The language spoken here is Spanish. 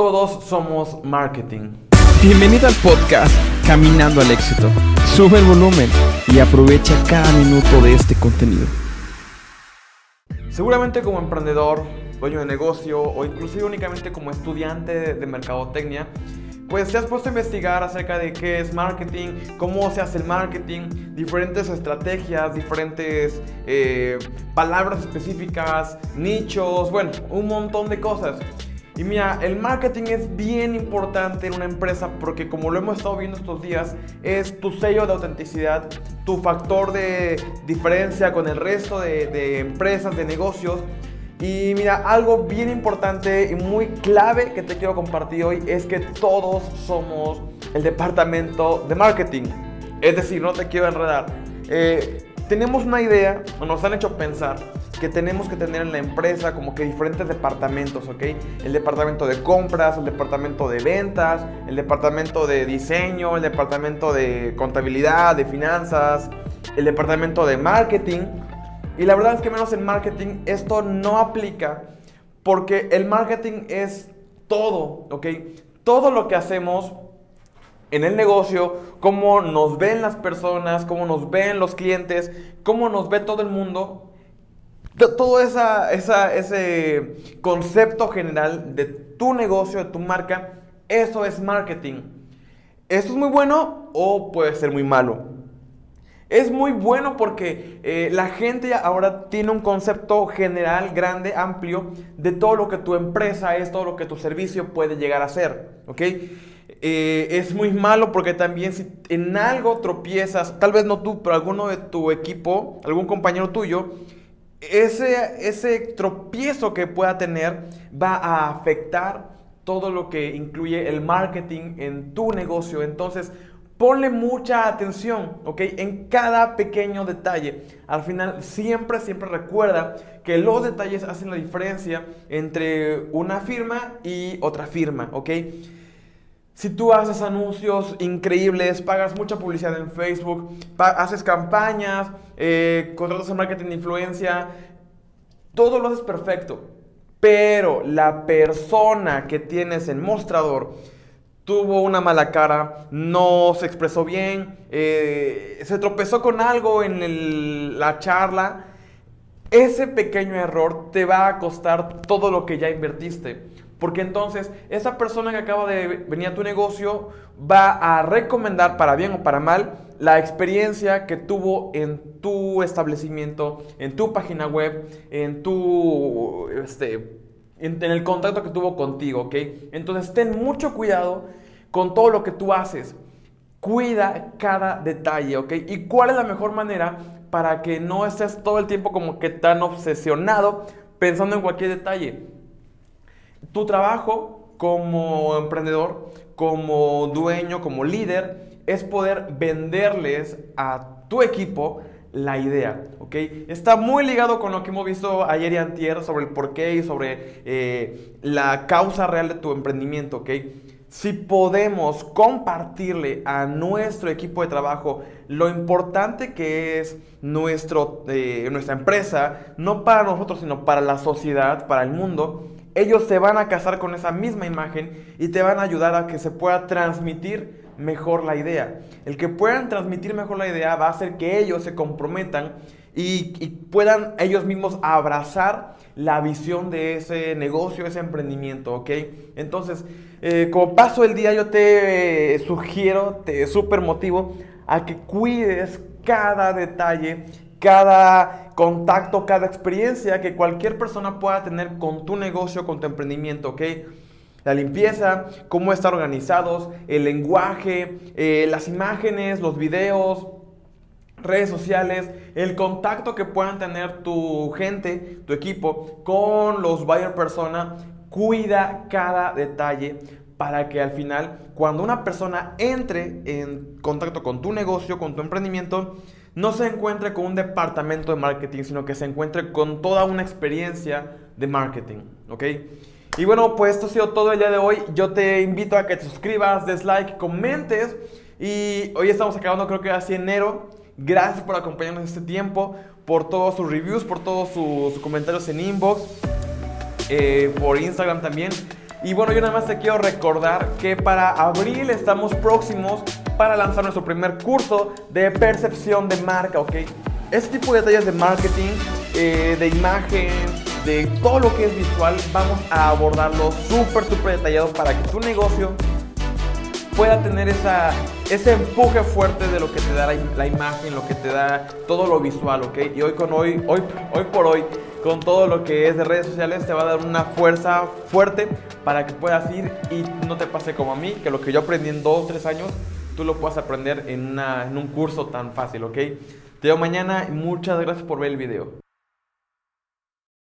Todos somos marketing. Bienvenido al podcast Caminando al éxito. Sube el volumen y aprovecha cada minuto de este contenido. Seguramente como emprendedor, dueño de negocio o inclusive únicamente como estudiante de mercadotecnia, pues te has puesto a investigar acerca de qué es marketing, cómo se hace el marketing, diferentes estrategias, diferentes eh, palabras específicas, nichos, bueno, un montón de cosas. Y mira, el marketing es bien importante en una empresa porque como lo hemos estado viendo estos días, es tu sello de autenticidad, tu factor de diferencia con el resto de, empresas, de negocios. Y mira, algo bien importante y muy clave que te quiero compartir hoy es que todos somos el departamento de marketing. Es decir, no te quiero enredar. Eh, tenemos una idea, o nos han hecho pensar que tenemos que tener en la empresa como que diferentes departamentos, ¿ok? El departamento de compras, el departamento de ventas, el departamento de diseño, el departamento de contabilidad, de finanzas, el departamento de marketing. Y la verdad es que menos en marketing esto no aplica porque el marketing es todo, ¿ok? Todo lo que hacemos en el negocio, cómo nos ven las personas, cómo nos ven los clientes, cómo nos ve todo el mundo, todo esa, ese concepto general de tu negocio, de tu marca, eso es marketing. Esto es muy bueno o puede ser muy malo. Es muy bueno porque eh, la gente ahora tiene un concepto general, grande, amplio, de todo lo que tu empresa es, todo lo que tu servicio puede llegar a ser. ¿Ok? Eh, es muy malo porque también si en algo tropiezas, tal vez no tú, pero alguno de tu equipo, algún compañero tuyo, ese, ese tropiezo que pueda tener va a afectar todo lo que incluye el marketing en tu negocio. Entonces, ponle mucha atención, ¿ok? En cada pequeño detalle. Al final, siempre, siempre recuerda que los detalles hacen la diferencia entre una firma y otra firma, ¿ok? Si tú haces anuncios increíbles, pagas mucha publicidad en Facebook, haces campañas, eh, contratas en marketing de influencia, todo lo haces perfecto. Pero la persona que tienes en mostrador tuvo una mala cara, no se expresó bien, eh, se tropezó con algo en la charla, ese pequeño error te va a costar todo lo que ya invertiste. Porque entonces esa persona que acaba de venir a tu negocio va a recomendar para bien o para mal la experiencia que tuvo en tu establecimiento, en tu página web, en tu este, en, el contacto que tuvo contigo, ¿ok? Entonces ten mucho cuidado con todo lo que tú haces. Cuida cada detalle, ¿ok? ¿Y cuál es la mejor manera para que no estés todo el tiempo como que tan obsesionado pensando en cualquier detalle? Tu trabajo como emprendedor, como dueño, como líder, es poder venderles a tu equipo la idea, ¿ok? Está muy ligado con lo que hemos visto ayer y antier sobre el porqué y sobre eh, la causa real de tu emprendimiento, ¿ok? Si podemos compartirle a nuestro equipo de trabajo lo importante que es nuestro, eh, nuestra empresa, no para nosotros, sino para la sociedad, para el mundo, ellos se van a casar con esa misma imagen y te van a ayudar a que se pueda transmitir mejor la idea. El que puedan transmitir mejor la idea va a hacer que ellos se comprometan y, puedan ellos mismos abrazar la visión de ese negocio, ese emprendimiento, ¿ok? Entonces, eh, como paso el día, yo te sugiero, te super motivo a que cuides cada detalle cada contacto, cada experiencia que cualquier persona pueda tener con tu negocio, con tu emprendimiento, ¿ok? La limpieza, cómo estar organizados, el lenguaje, eh, las imágenes, los videos, redes sociales, el contacto que puedan tener tu gente, tu equipo con los buyer persona. Cuida cada detalle para que al final, cuando una persona entre en contacto con tu negocio, con tu emprendimiento, no se encuentre con un departamento de marketing, sino que se encuentre con toda una experiencia de marketing, ¿ok? Y bueno, pues esto ha sido todo el día de hoy. Yo te invito a que te suscribas, des like, comentes. Y hoy estamos acabando, creo que así enero. Gracias por acompañarnos este tiempo, por todos sus reviews, por todos sus, comentarios en inbox, eh, por Instagram también. Y bueno, yo nada más te quiero recordar que para abril estamos próximos para lanzar nuestro primer curso de percepción de marca, ¿ok? Este tipo de detalles de marketing, eh, de imagen, de todo lo que es visual, vamos a abordarlo súper, súper detallado para que tu negocio pueda tener esa, ese empuje fuerte de lo que te da la, la, imagen, lo que te da todo lo visual, ¿ok? Y hoy con hoy, hoy, hoy por hoy, con todo lo que es de redes sociales, te va a dar una fuerza fuerte para que puedas ir y no te pase como a mí, que lo que yo aprendí en dos o tres años, tú lo puedas aprender en, en un curso tan fácil, ¿ok? Te veo mañana y muchas gracias por ver el video.